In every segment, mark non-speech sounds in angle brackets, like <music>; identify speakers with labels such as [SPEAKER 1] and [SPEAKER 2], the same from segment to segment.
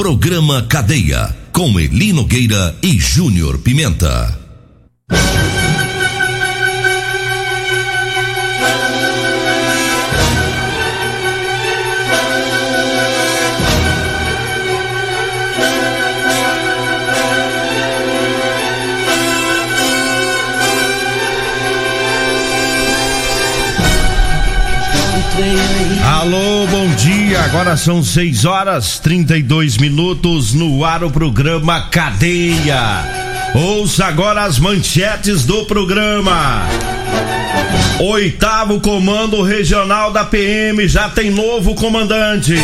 [SPEAKER 1] Programa Cadeia, com Eli Nogueira e Júnior Pimenta.
[SPEAKER 2] Agora são 6 horas 32 minutos no ar o programa Cadeia. Ouça agora as manchetes do programa. Oitavo Comando Regional da PM já tem novo comandante.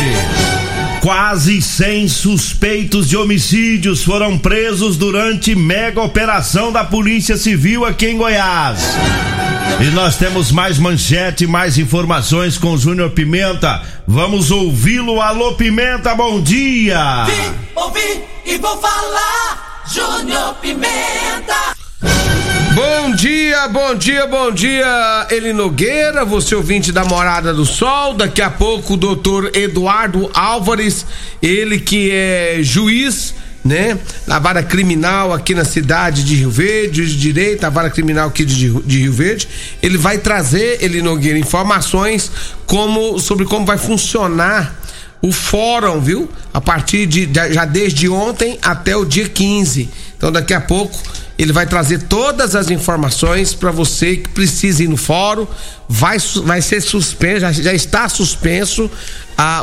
[SPEAKER 2] Quase 100 suspeitos de homicídios foram presos durante mega operação da Polícia Civil aqui em Goiás. E nós temos mais manchete, mais informações com o Júnior Pimenta. Vamos ouvi-lo. Alô, Pimenta, bom dia!
[SPEAKER 3] Vim, ouvi e vou falar. Júnior Pimenta.
[SPEAKER 4] Bom dia, bom dia, bom dia, Eli Nogueira, você ouvinte da Morada do Sol. Daqui a pouco o doutor Eduardo Álvares, ele que é juiz, né? Na vara criminal aqui na cidade de Rio Verde, de direito, a vara criminal aqui de, de Rio Verde. Ele vai trazer, Eli Nogueira, informações como, sobre como vai funcionar o fórum, viu? A partir de já desde ontem até o dia 15. Então daqui a pouco ele vai trazer todas as informações para você que precisa ir no fórum. Vai, vai ser suspenso, já, já está suspenso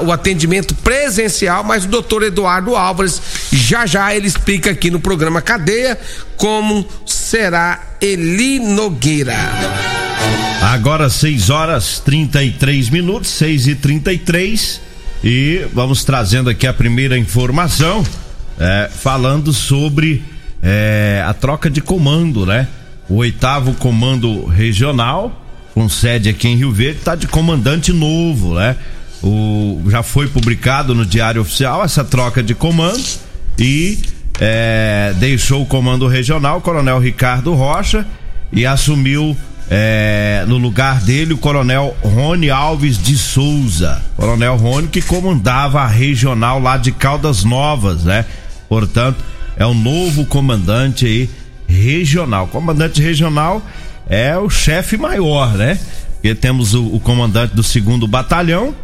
[SPEAKER 4] o atendimento presencial, mas o doutor Eduardo Álvares já já ele explica aqui no programa Cadeia como será Eli Nogueira.
[SPEAKER 2] Agora 6 horas 33 minutos, 6 e 33 e vamos trazendo aqui a primeira informação, é, falando sobre é, a troca de comando, né? O oitavo comando regional, com sede aqui em Rio Verde, está de comandante novo, né? O, já foi publicado no Diário Oficial essa troca de comando e é, deixou o comando regional o Coronel Ricardo Rocha e assumiu é, no lugar dele o Coronel Rony Alves de Souza. Coronel Rony que comandava a regional lá de Caldas Novas, né? Portanto, é o novo comandante aí regional. Comandante regional é o chefe maior, né? Porque temos o, o comandante do segundo batalhão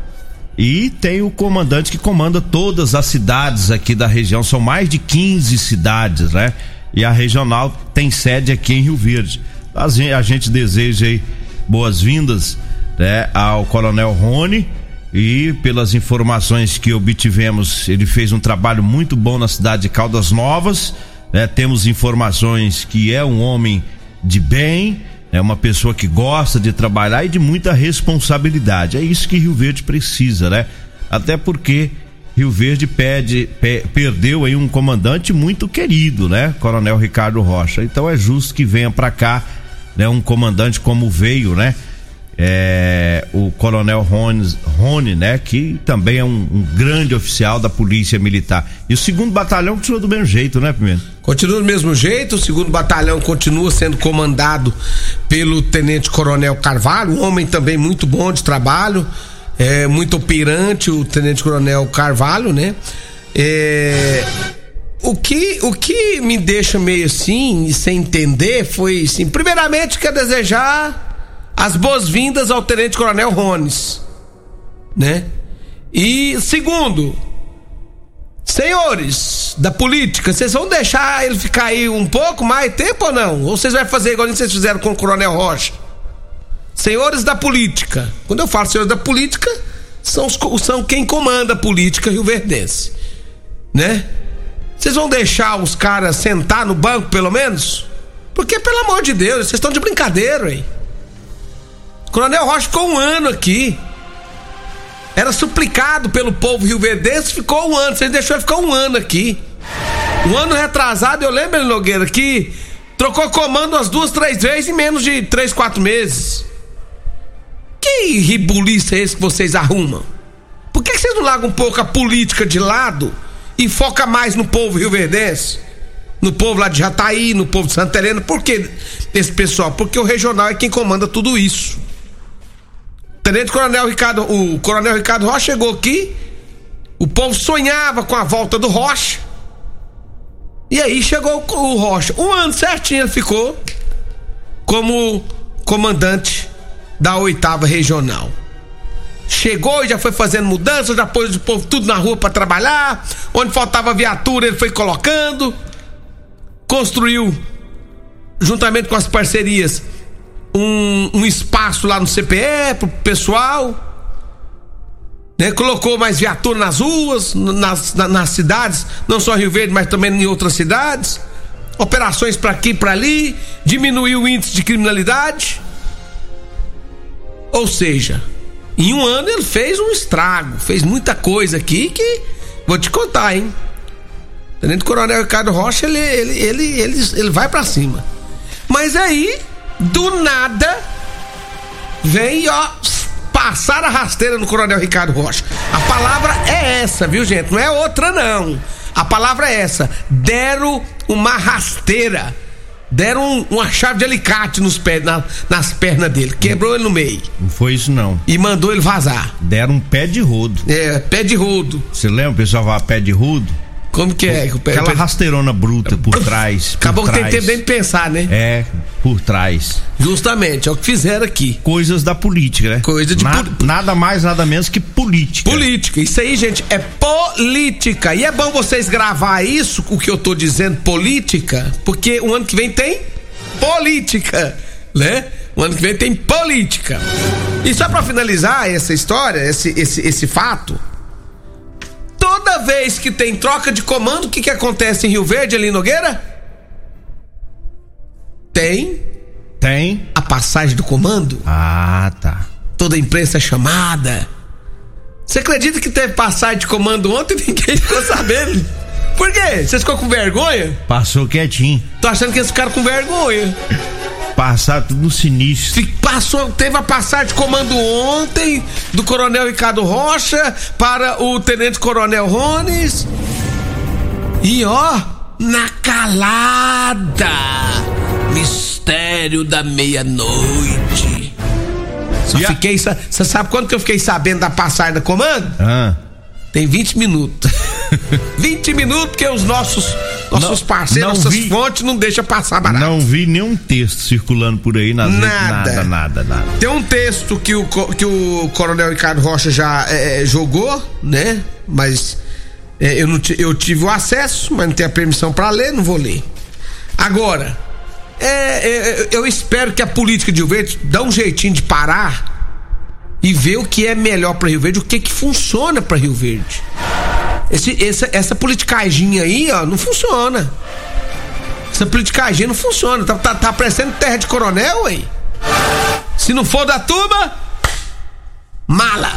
[SPEAKER 2] e tem o comandante que comanda todas as cidades aqui da região. São mais de 15 cidades, né? E a regional tem sede aqui em Rio Verde. A gente, a gente deseja aí boas-vindas né, ao Coronel Rony. E pelas informações que obtivemos, ele fez um trabalho muito bom na cidade de Caldas Novas. né? Temos informações que é um homem de bem, é uma pessoa que gosta de trabalhar e de muita responsabilidade. É isso que Rio Verde precisa, né? Até porque Rio Verde pede, pe- perdeu aí um comandante muito querido, né? Coronel Ricardo Rocha. Então é justo que venha para cá, né? Um comandante como veio, né? É, o Coronel Rony, Rony, né? Que também é um, um grande oficial da Polícia Militar. E o segundo batalhão continua do mesmo jeito, né, Pimenta?
[SPEAKER 4] Continua do mesmo jeito, o segundo batalhão continua sendo comandado pelo Tenente Coronel Carvalho, um homem também muito bom de trabalho, é, muito operante, o Tenente Coronel Carvalho, né? É, o, que, o que me deixa meio assim, sem entender, foi assim: primeiramente, quer desejar as boas-vindas ao Tenente Coronel Rones, né? E segundo, Senhores da política, vocês vão deixar ele ficar aí um pouco mais tempo ou não? Ou vocês vão fazer igual vocês fizeram com o Coronel Rocha? Senhores da política. Quando eu falo senhores da política, são, os, são quem comanda a política rio-verdense. Né? Vocês vão deixar os caras sentar no banco, pelo menos? Porque, pelo amor de Deus, vocês estão de brincadeira, hein? Coronel Rocha ficou um ano aqui. Era suplicado pelo povo rio-verdense, ficou um ano. Vocês deixou ele ficar um ano aqui. Um ano retrasado, eu lembro, Nogueira, que trocou comando umas duas, três vezes em menos de três, quatro meses. Que ribuliça é esse que vocês arrumam? Por que vocês não largam um pouco a política de lado e foca mais no povo rio-verdense? No povo lá de Jataí, no povo de Santa Helena? Por que esse pessoal? Porque o regional é quem comanda tudo isso. Tenente Coronel Ricardo, o Coronel Ricardo Rocha chegou aqui, o povo sonhava com a volta do Rocha. E aí chegou o Rocha. Um ano certinho ele ficou como comandante da oitava regional. Chegou e já foi fazendo mudanças, já pôs o povo tudo na rua para trabalhar. Onde faltava viatura, ele foi colocando. Construiu, juntamente com as parcerias, um, um espaço lá no CPE pro pessoal. Né? Colocou mais viatura nas ruas, nas, nas, nas cidades, não só Rio Verde, mas também em outras cidades. Operações para aqui para ali, diminuiu o índice de criminalidade. Ou seja, em um ano ele fez um estrago, fez muita coisa aqui que vou te contar, hein? Tenente Coronel Ricardo Rocha, ele, ele, ele, ele, ele vai para cima. Mas aí, do nada, vem, ó, passar a rasteira no Coronel Ricardo Rocha. A palavra é essa, viu, gente? Não é outra, não. A palavra é essa. Deram uma rasteira deram uma chave de alicate nos pés, na, nas pernas dele, quebrou ele no meio.
[SPEAKER 2] Não foi isso não.
[SPEAKER 4] E mandou ele vazar.
[SPEAKER 2] Deram um pé de rodo.
[SPEAKER 4] É, pé de rodo.
[SPEAKER 2] Você lembra o pessoal falar pé de rodo?
[SPEAKER 4] Como que é?
[SPEAKER 2] Aquela rasteirona bruta por trás.
[SPEAKER 4] Acabou
[SPEAKER 2] por
[SPEAKER 4] que tem tempo de pensar, né?
[SPEAKER 2] É, por trás.
[SPEAKER 4] Justamente, é o que fizeram aqui.
[SPEAKER 2] Coisas da política, né?
[SPEAKER 4] Coisa de
[SPEAKER 2] Na, Nada mais, nada menos que política.
[SPEAKER 4] Política. Isso aí, gente, é política. E é bom vocês gravar isso, o que eu tô dizendo, política, porque o ano que vem tem política, né? O ano que vem tem política. E só para finalizar essa história, esse, esse, esse fato, toda vez que tem troca de comando, o que, que acontece em Rio Verde, ali em Nogueira? Tem.
[SPEAKER 2] Tem.
[SPEAKER 4] A passagem do comando.
[SPEAKER 2] Ah, tá.
[SPEAKER 4] Toda a imprensa é chamada. Você acredita que teve passagem de comando ontem e <laughs> ninguém ficou sabendo? Por quê? Vocês ficou com vergonha?
[SPEAKER 2] Passou quietinho.
[SPEAKER 4] Tô achando que eles ficaram com vergonha.
[SPEAKER 2] Passar tudo no sinistro.
[SPEAKER 4] Passou, teve a passagem de comando ontem do Coronel Ricardo Rocha para o Tenente Coronel Rones. E ó, na calada, mistério da meia-noite. Só e fiquei. Você sabe quando que eu fiquei sabendo da passagem da comando?
[SPEAKER 2] Ah.
[SPEAKER 4] Tem 20 minutos. <laughs> 20 minutos que os nossos nossos não, parceiros, nossas vi, fontes não deixa passar barato.
[SPEAKER 2] Não vi nenhum texto circulando por aí nas
[SPEAKER 4] nada.
[SPEAKER 2] nada, nada, nada.
[SPEAKER 4] Tem um texto que o, que o Coronel Ricardo Rocha já é, é jogou, né? Mas é, eu, não, eu tive o acesso, mas não tenho a permissão para ler, não vou ler. Agora, é, é, eu espero que a política de Rio Verde dá um jeitinho de parar e ver o que é melhor para Rio Verde, o que que funciona para Rio Verde. Esse, essa, essa aí, ó, não funciona. Essa politicagem não funciona. Tá, tá, tá aparecendo terra de coronel, aí. Se não for da turma, mala.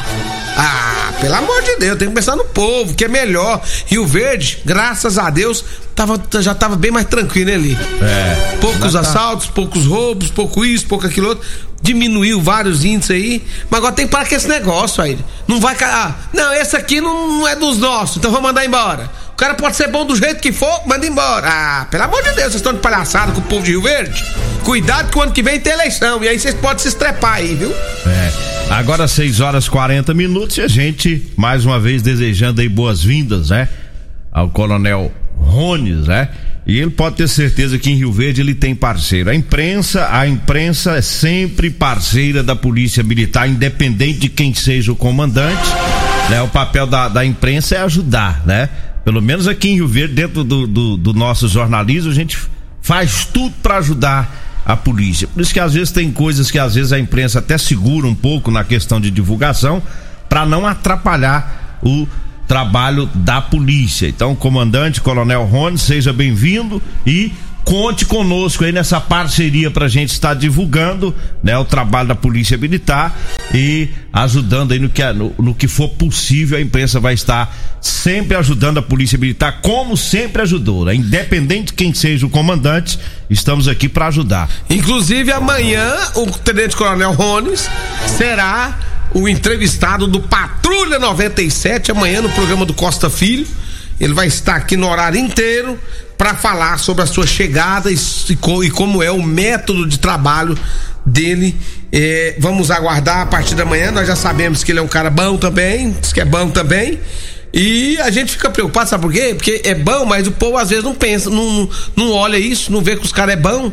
[SPEAKER 4] Ah, pelo amor de Deus, tem que pensar no povo, que é melhor. Rio Verde, graças a Deus, tava, já tava bem mais tranquilo ali.
[SPEAKER 2] É.
[SPEAKER 4] Poucos assaltos, tá... poucos roubos, pouco isso, pouco aquilo outro. Diminuiu vários índices aí. Mas agora tem que parar com esse negócio aí. Não vai. Ah, não, esse aqui não, não é dos nossos, então vamos mandar embora. O cara pode ser bom do jeito que for, manda embora. Ah, pelo amor de Deus, vocês estão de palhaçada com o povo de Rio Verde? Cuidado que o ano que vem tem eleição. E aí vocês podem se estrepar aí, viu?
[SPEAKER 2] É. Agora 6 horas 40 minutos e a gente, mais uma vez, desejando aí boas-vindas, né? Ao Coronel Rones, né? E ele pode ter certeza que em Rio Verde ele tem parceiro. A imprensa, a imprensa é sempre parceira da Polícia Militar, independente de quem seja o comandante. Né? O papel da, da imprensa é ajudar, né? Pelo menos aqui em Rio Verde, dentro do, do, do nosso jornalismo, a gente faz tudo para ajudar a polícia. Por isso que às vezes tem coisas que às vezes a imprensa até segura um pouco na questão de divulgação para não atrapalhar o trabalho da polícia. Então, comandante, Coronel Rony, seja bem-vindo e conte conosco aí nessa parceria para a gente estar divulgando né, o trabalho da Polícia Militar e ajudando aí no que, no, no, que for possível. A imprensa vai estar sempre ajudando a Polícia Militar, como sempre ajudou. Né? Independente de quem seja o comandante, estamos aqui para ajudar.
[SPEAKER 4] Inclusive, amanhã, o Tenente Coronel Rones será o entrevistado do Patrulha 97, amanhã no programa do Costa Filho. Ele vai estar aqui no horário inteiro para falar sobre a sua chegada e, e, como é o método de trabalho dele. É, vamos aguardar a partir da manhã. Nós já sabemos que ele é um cara bom também, diz que é bom também. E a gente fica preocupado, sabe por quê? Porque é bom, mas o povo às vezes não pensa, não, não olha isso, não vê que os caras é bom,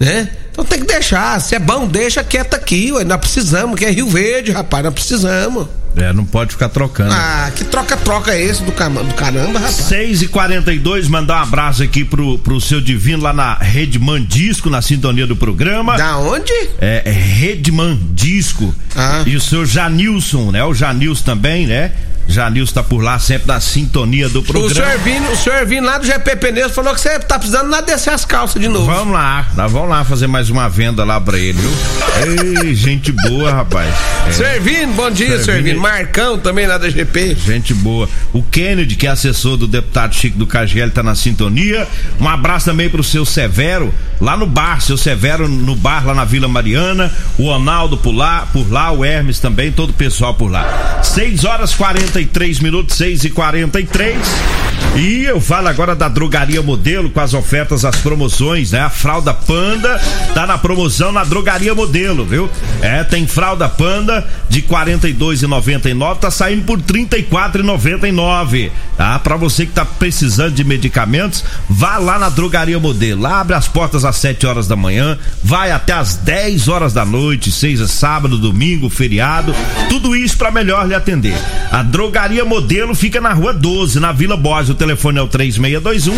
[SPEAKER 4] né? Então tem que deixar. Se é bom, deixa quieto aqui, ué. Nós precisamos, que é Rio Verde, rapaz, nós precisamos.
[SPEAKER 2] É, não pode ficar trocando.
[SPEAKER 4] Ah, que troca-troca é esse do, do caramba, rapaz?
[SPEAKER 2] 6 e 42 mandar um abraço aqui pro, pro seu divino lá na Redman Disco, na sintonia do programa.
[SPEAKER 4] Da onde?
[SPEAKER 2] É, é Redman Disco. Ah. E o seu Janilson, né? O Janilson também, né? Janilson tá por lá sempre na sintonia do programa. O
[SPEAKER 4] senhor Vini, o senhor Vini lá do GP Pneus falou que você tá precisando lá descer as calças de novo.
[SPEAKER 2] Vamos lá, nós vamos lá fazer mais uma venda lá pra ele, viu? Ei, gente boa, rapaz.
[SPEAKER 4] É. Senhor Vini, bom dia, senhor Vini. Marcão também lá da GP.
[SPEAKER 2] Gente boa. O Kennedy, que é assessor do deputado Chico do KGL, tá na sintonia. Um abraço também pro seu Severo, lá no bar, seu Severo no bar lá na Vila Mariana. O Ronaldo por lá, por lá, o Hermes também, todo o pessoal por lá. 6 horas 40 43 minutos, 6 e 43 e eu falo agora da Drogaria Modelo com as ofertas, as promoções, né? A fralda Panda tá na promoção na Drogaria Modelo, viu? É, tem fralda Panda de 42,99, tá saindo por 34,99, tá? Para você que tá precisando de medicamentos, vá lá na Drogaria Modelo. Abre as portas às 7 horas da manhã, vai até às 10 horas da noite, seja sábado, domingo, feriado, tudo isso para melhor lhe atender. A Drogaria Modelo fica na Rua 12, na Vila Borges. O telefone é o 3621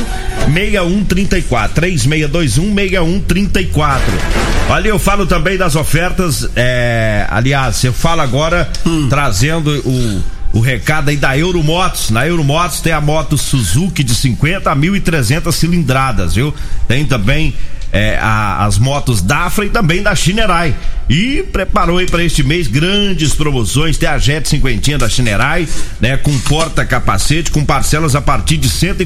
[SPEAKER 2] 6134. 3621 6134. Olha, eu falo também das ofertas. É, aliás, eu falo agora hum. trazendo o o recado aí da Euromotos. Na Euromotos tem a moto Suzuki de 50 a 1.300 cilindradas, viu? Tem também é, a, as motos Dafra e também da Chinerai. E preparou aí para este mês grandes promoções. Tem a Jet 50 da Chinerai, né? Com porta-capacete, com parcelas a partir de R$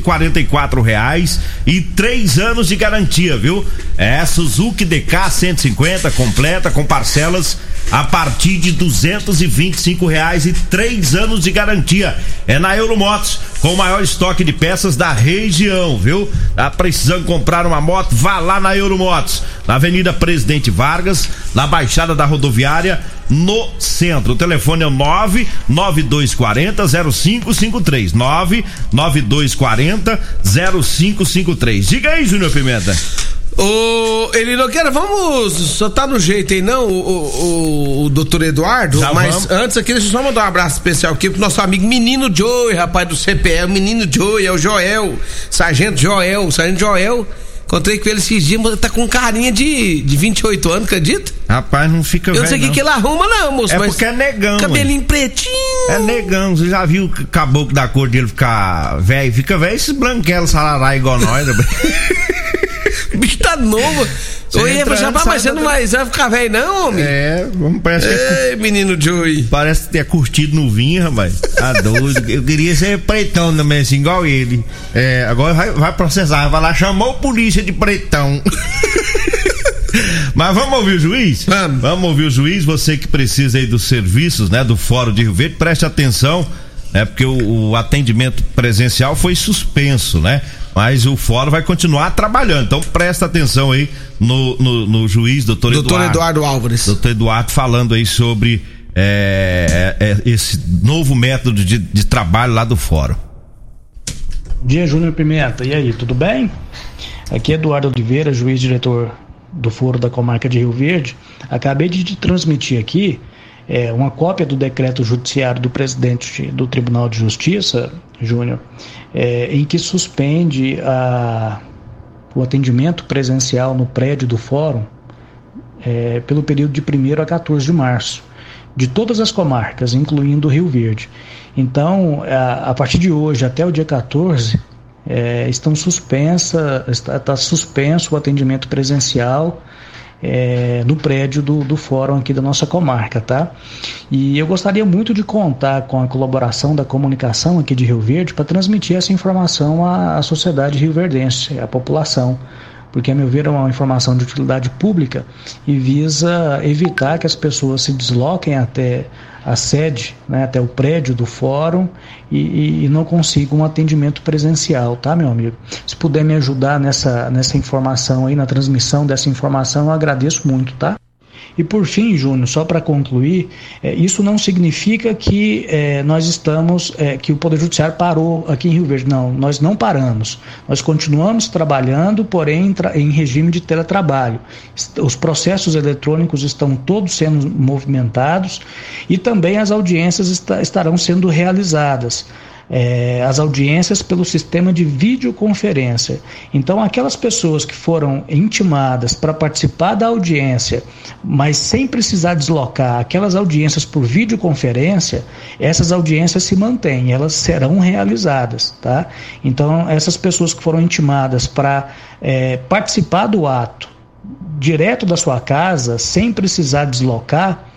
[SPEAKER 2] reais e três anos de garantia, viu? É Suzuki DK 150 completa com parcelas a partir de duzentos e vinte e cinco reais e três anos de garantia. É na Euromotos, com o maior estoque de peças da região, viu? Tá precisando comprar uma moto? Vá lá na Euromotos, na Avenida Presidente Vargas, na Baixada da Rodoviária, no centro. O telefone é o 99240 0553. 99240 0553. Diga aí, Júnior Pimenta.
[SPEAKER 4] Ô, Eli Nogueira, vamos. Só tá no jeito aí, não, o, o, o doutor Eduardo? Já mas vamos. antes aqui, deixa eu só mandar um abraço especial aqui pro nosso amigo Menino Joey, rapaz do CPE. O Menino Joey, é o Joel, Sargento Joel, Sargento Joel. Encontrei com ele esses dias, tá com carinha de, de 28 anos, acredita?
[SPEAKER 2] Rapaz, não fica
[SPEAKER 4] Eu não sei o que, que ele arruma, não, moço.
[SPEAKER 2] É porque é negão.
[SPEAKER 4] Cabelinho mano. pretinho.
[SPEAKER 2] É negão. Você já viu o caboclo da cor dele ficar velho? Fica velho esses branquelos sarará igual nós. Né? <laughs>
[SPEAKER 4] O bicho tá novo. Oi, Eva, já mas você não vai, vai ficar velho, não, homem?
[SPEAKER 2] É, parece
[SPEAKER 4] Ei, que. É, menino Joey.
[SPEAKER 2] Parece ter curtido no vinho, rapaz. Tá <laughs> doido. Eu queria ser pretão também, assim, igual ele. É, agora vai, vai processar, vai lá, chamou a polícia de pretão. <laughs> Mas vamos ouvir o juiz? Vamos. Vamos ouvir o juiz, você que precisa aí dos serviços, né, do Fórum de Rio Verde, preste atenção, né, porque o, o atendimento presencial foi suspenso, né? Mas o fórum vai continuar trabalhando. Então presta atenção aí no, no, no juiz, doutor, doutor Eduardo.
[SPEAKER 4] Eduardo Álvares.
[SPEAKER 2] Doutor Eduardo falando aí sobre é, é, é, esse novo método de, de trabalho lá do fórum.
[SPEAKER 5] Bom dia, Júnior Pimenta. E aí, tudo bem? Aqui é Eduardo Oliveira, juiz diretor do Foro da Comarca de Rio Verde. Acabei de transmitir aqui é, uma cópia do decreto judiciário do presidente do Tribunal de Justiça, Júnior, é, em que suspende a, o atendimento presencial no prédio do fórum é, pelo período de 1 a 14 de março, de todas as comarcas, incluindo o Rio Verde. Então, a, a partir de hoje até o dia 14, é, estão suspensa, está, está suspenso o atendimento presencial é, no prédio do, do fórum aqui da nossa comarca, tá? E eu gostaria muito de contar com a colaboração da comunicação aqui de Rio Verde para transmitir essa informação à, à sociedade rioverdense, à população porque, a meu ver, é uma informação de utilidade pública e visa evitar que as pessoas se desloquem até a sede, né, até o prédio do fórum e, e, não consigam um atendimento presencial, tá, meu amigo? Se puder me ajudar nessa, nessa informação aí, na transmissão dessa informação, eu agradeço muito, tá? E por fim, Júnior, só para concluir, é, isso não significa que é, nós estamos, é, que o Poder Judiciário parou aqui em Rio Verde. Não, nós não paramos. Nós continuamos trabalhando, porém em, em regime de teletrabalho. Os processos eletrônicos estão todos sendo movimentados e também as audiências está, estarão sendo realizadas é, as audiências pelo sistema de videoconferência. Então, aquelas pessoas que foram intimadas para participar da audiência, mas sem precisar deslocar aquelas audiências por videoconferência, essas audiências se mantêm, elas serão realizadas, tá? Então, essas pessoas que foram intimadas para é, participar do ato direto da sua casa, sem precisar deslocar,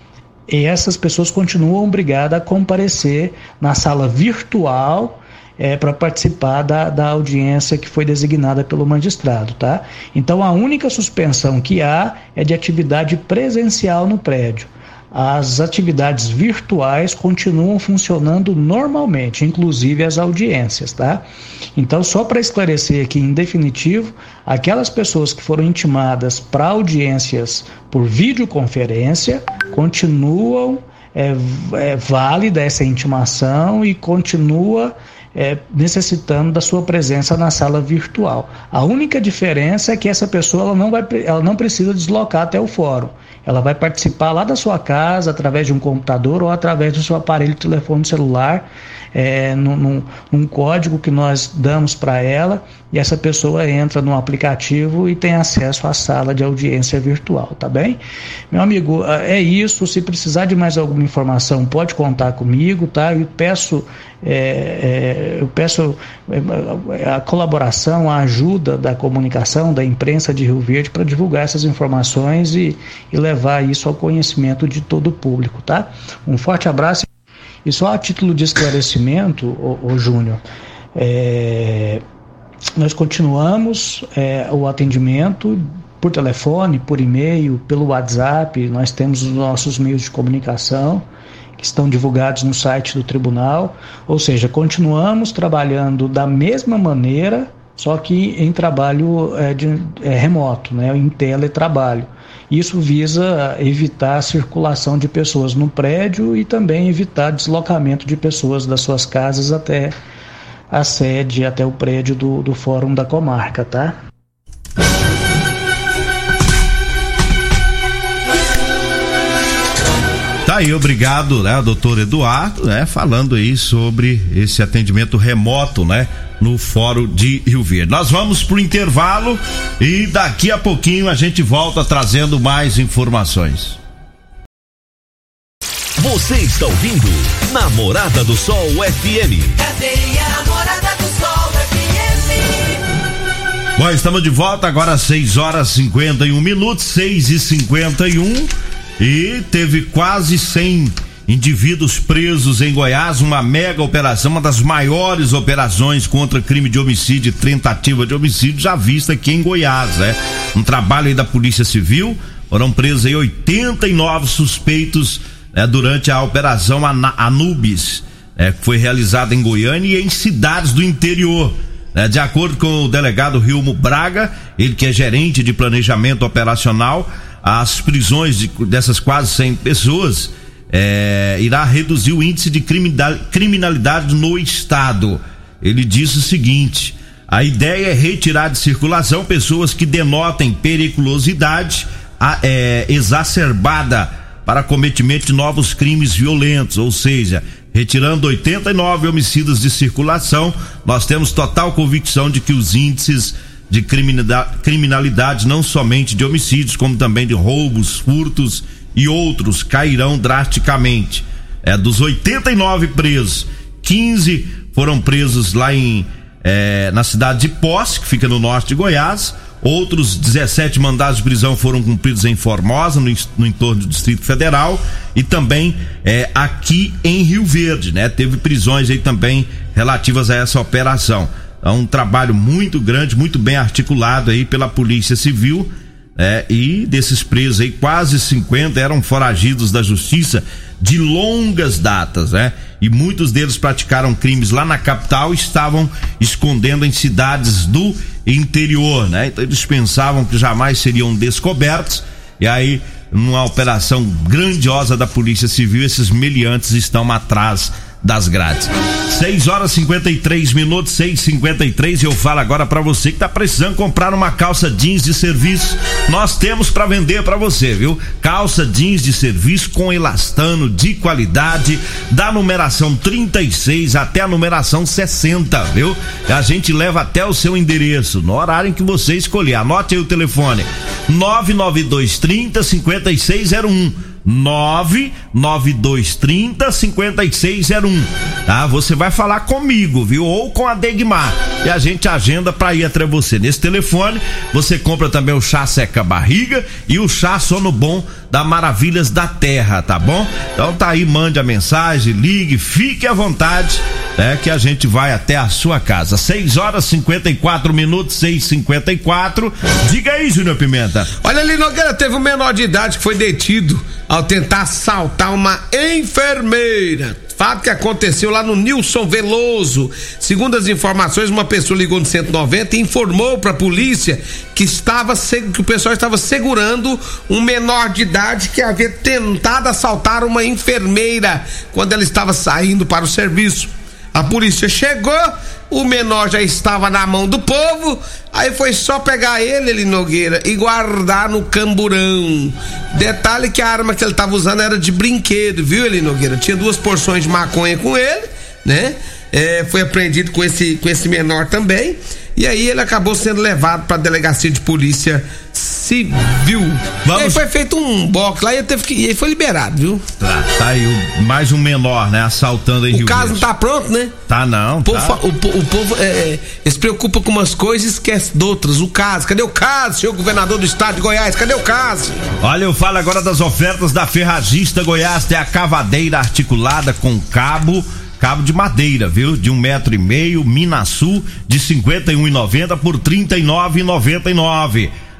[SPEAKER 5] e essas pessoas continuam obrigadas a comparecer na sala virtual é, para participar da, da audiência que foi designada pelo magistrado, tá? Então a única suspensão que há é de atividade presencial no prédio as atividades virtuais continuam funcionando normalmente, inclusive as audiências, tá? Então, só para esclarecer aqui em definitivo, aquelas pessoas que foram intimadas para audiências por videoconferência continuam é, é, válida essa intimação e continua é, necessitando da sua presença na sala virtual. A única diferença é que essa pessoa ela não, vai, ela não precisa deslocar até o fórum. Ela vai participar lá da sua casa, através de um computador ou através do seu aparelho telefone celular, é, num, num, num código que nós damos para ela, e essa pessoa entra no aplicativo e tem acesso à sala de audiência virtual, tá bem? Meu amigo, é isso. Se precisar de mais alguma informação, pode contar comigo, tá? Eu peço, é, é, eu peço é, a colaboração, a ajuda da comunicação, da imprensa de Rio Verde para divulgar essas informações e, e levar levar isso ao conhecimento de todo o público, tá? Um forte abraço. E só a título de esclarecimento, o, o Júnior, é, nós continuamos é, o atendimento por telefone, por e-mail, pelo WhatsApp, nós temos os nossos meios de comunicação que estão divulgados no site do tribunal, ou seja, continuamos trabalhando da mesma maneira, só que em trabalho é, de, é, remoto, né, em teletrabalho. Isso visa evitar a circulação de pessoas no prédio e também evitar deslocamento de pessoas das suas casas até a sede, até o prédio do, do Fórum da Comarca, tá?
[SPEAKER 2] Tá aí, obrigado, né, doutor Eduardo, né, falando aí sobre esse atendimento remoto, né, no Fórum de Rio Verde. Nós vamos pro intervalo e daqui a pouquinho a gente volta trazendo mais informações.
[SPEAKER 1] Você está ouvindo Namorada do Sol FM.
[SPEAKER 3] Cadeia Namorada do Sol FM.
[SPEAKER 2] Bom, estamos de volta agora às 6 horas 51 minutos, 6 e 51 e teve quase 100 indivíduos presos em Goiás, uma mega operação, uma das maiores operações contra crime de homicídio e tentativa de homicídio já vista aqui em Goiás, né? Um trabalho aí da Polícia Civil, foram presos aí 89 suspeitos né, durante a operação Anubis, né, que foi realizada em Goiânia e em cidades do interior. Né? De acordo com o delegado Rilmo Braga, ele que é gerente de planejamento operacional, as prisões de, dessas quase 100 pessoas é, irá reduzir o índice de criminalidade no estado. Ele disse o seguinte: a ideia é retirar de circulação pessoas que denotem periculosidade é, exacerbada para cometimento de novos crimes violentos, ou seja, retirando 89 homicídios de circulação, nós temos total convicção de que os índices de criminalidade, não somente de homicídios, como também de roubos, furtos e outros, cairão drasticamente. É dos 89 presos, 15 foram presos lá em é, na cidade de Posse, que fica no norte de Goiás. Outros 17 mandados de prisão foram cumpridos em Formosa, no, no entorno do Distrito Federal, e também é, aqui em Rio Verde, né? Teve prisões aí também relativas a essa operação. É um trabalho muito grande, muito bem articulado aí pela Polícia Civil. É, e desses presos aí, quase 50 eram foragidos da justiça de longas datas, né? E muitos deles praticaram crimes lá na capital estavam escondendo em cidades do interior, né? Então eles pensavam que jamais seriam descobertos. E aí, numa operação grandiosa da Polícia Civil, esses meliantes estão atrás das grades. 6 horas 53 minutos, 6 53 e eu falo agora para você que tá precisando comprar uma calça jeans de serviço. Nós temos para vender para você, viu? Calça jeans de serviço com elastano de qualidade, da numeração 36 até a numeração 60, viu? A gente leva até o seu endereço, no horário em que você escolher. Anote aí o telefone: 99230 5601. 99230 5601. Tá? Você vai falar comigo, viu? Ou com a Degmar. E a gente agenda para ir até você. Nesse telefone, você compra também o chá seca barriga e o chá sono bom da Maravilhas da Terra, tá bom? Então tá aí, mande a mensagem, ligue, fique à vontade, é que a gente vai até a sua casa. 6 horas 54 minutos, 6 54 Diga aí, Júnior Pimenta.
[SPEAKER 4] Olha ali, Nogueira, teve um menor de idade que foi detido ao tentar assaltar uma enfermeira. Fato que aconteceu lá no Nilson Veloso. Segundo as informações, uma pessoa ligou no 190 e informou para a polícia que estava que o pessoal estava segurando um menor de idade que havia tentado assaltar uma enfermeira quando ela estava saindo para o serviço. A polícia chegou, o menor já estava na mão do povo, aí foi só pegar ele, ele Nogueira, e guardar no camburão. Detalhe que a arma que ele estava usando era de brinquedo, viu, ele Nogueira? Tinha duas porções de maconha com ele, né? É, foi apreendido com esse, com esse menor também. E aí ele acabou sendo levado para a delegacia de polícia civil. Vamos... Aí foi feito um box lá e ele, teve que, e ele foi liberado, viu?
[SPEAKER 2] Tá, tá aí o, mais um menor, né? Assaltando em
[SPEAKER 4] o
[SPEAKER 2] Rio
[SPEAKER 4] O caso não tá pronto, né?
[SPEAKER 2] Tá não.
[SPEAKER 4] O povo, tá. o, o, povo é, é, se preocupa com umas coisas e esquece de outras. O caso, cadê o caso, senhor governador do estado de Goiás? Cadê o caso?
[SPEAKER 2] Olha, eu falo agora das ofertas da Ferragista Goiás. Tem a cavadeira articulada com cabo cabo de madeira, viu? De um metro e meio, Minasul, de cinquenta e um por trinta e nove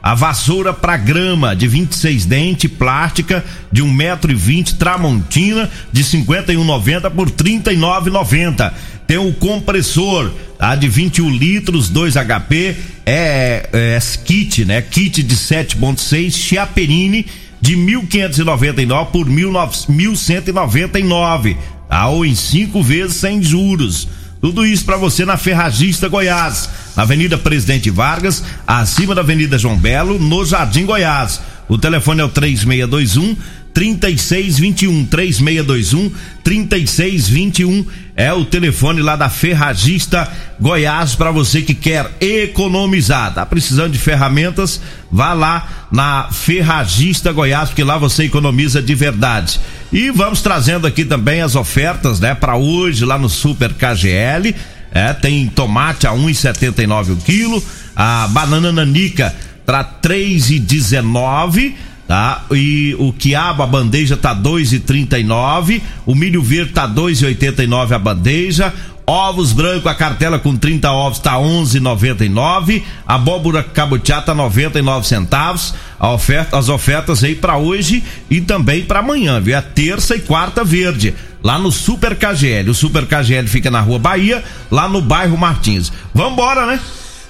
[SPEAKER 2] A vassoura para grama de 26 dente plástica de um metro e vinte Tramontina de 51,90 por 39,90. Tem o compressor tá, de 21 litros 2 HP é, é, é kit, né? Kit de 7.6 Chiaperini de 1.599 por 1.199 tá? ou em cinco vezes sem juros. Tudo isso para você na Ferragista Goiás, Avenida Presidente Vargas, acima da Avenida João Belo, no Jardim Goiás. O telefone é o 3621 3621 3621 3621 é o telefone lá da Ferragista Goiás para você que quer economizar. Tá precisando de ferramentas? Vá lá na Ferragista Goiás, porque lá você economiza de verdade. E vamos trazendo aqui também as ofertas, né, para hoje lá no Super KGL. É, tem tomate a 1,79 o quilo, a banana nanica para 3,19 tá? E o quiabo, a bandeja tá dois e trinta e nove, o milho verde tá dois e oitenta e nove a bandeja, ovos branco, a cartela com 30 ovos tá onze noventa e nove, a abóbora cabutiá tá noventa e nove centavos, a oferta, as ofertas aí para hoje e também para amanhã, viu? É terça e quarta verde. Lá no Super KGL. O Super KGL fica na Rua Bahia, lá no bairro Martins. Vambora, né?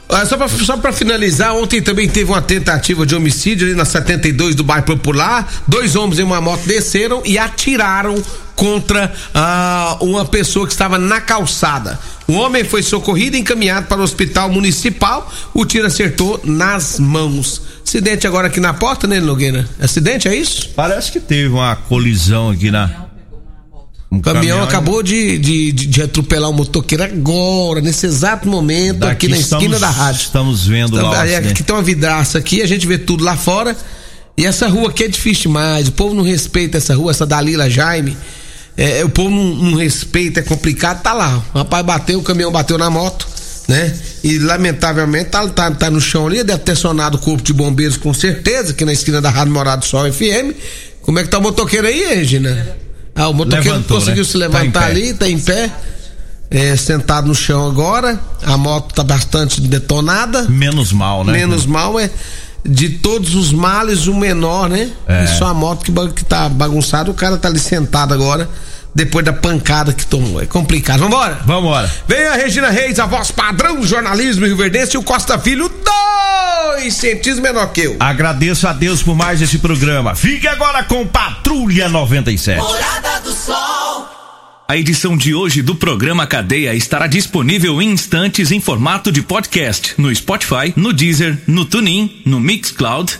[SPEAKER 4] Ah, só pra, só pra finalizar, ontem também teve uma tentativa de homicídio ali na 72 do bairro Popular. Dois homens em uma moto desceram e atiraram contra ah, uma pessoa que estava na calçada. O homem foi socorrido e encaminhado para o hospital municipal. O tiro acertou nas mãos. Acidente agora aqui na porta, né, Nogueira? Acidente, é isso?
[SPEAKER 2] Parece que teve uma colisão aqui na.
[SPEAKER 4] Um caminhão, caminhão acabou de, de, de, atropelar um motoqueiro agora, nesse exato momento, Daqui aqui na estamos, esquina da rádio.
[SPEAKER 2] Estamos vendo
[SPEAKER 4] então,
[SPEAKER 2] lá.
[SPEAKER 4] Aqui tem uma vidraça aqui, a gente vê tudo lá fora. E essa rua aqui é difícil demais. O povo não respeita essa rua, essa Dalila Jaime. É, o povo não, não, respeita, é complicado, tá lá. O rapaz bateu, o caminhão bateu na moto, né? E lamentavelmente tá, tá, tá no chão ali, deve ter sonado o corpo de bombeiros com certeza, aqui na esquina da Rádio Morado Sol FM. Como é que tá o motoqueiro aí, Regina? Ah, o motoqueiro Levantou, conseguiu né? se levantar tá ali, tá em pé. É, sentado no chão agora. A moto tá bastante detonada.
[SPEAKER 2] Menos mal, né?
[SPEAKER 4] Menos mal é de todos os males o menor, né? É. E só a moto que, que tá bagunçada, o cara tá ali sentado agora depois da pancada que tomou. É complicado. Vambora?
[SPEAKER 2] Vambora.
[SPEAKER 4] Vem a Regina Reis, a voz padrão do jornalismo Rio Verdense e o Costa Filho, dois centímetros menor que eu.
[SPEAKER 2] Agradeço a Deus por mais esse programa. Fique agora com Patrulha 97.
[SPEAKER 3] Morada do Sol.
[SPEAKER 6] A edição de hoje do programa Cadeia estará disponível em instantes em formato de podcast no Spotify, no Deezer, no TuneIn, no Mixcloud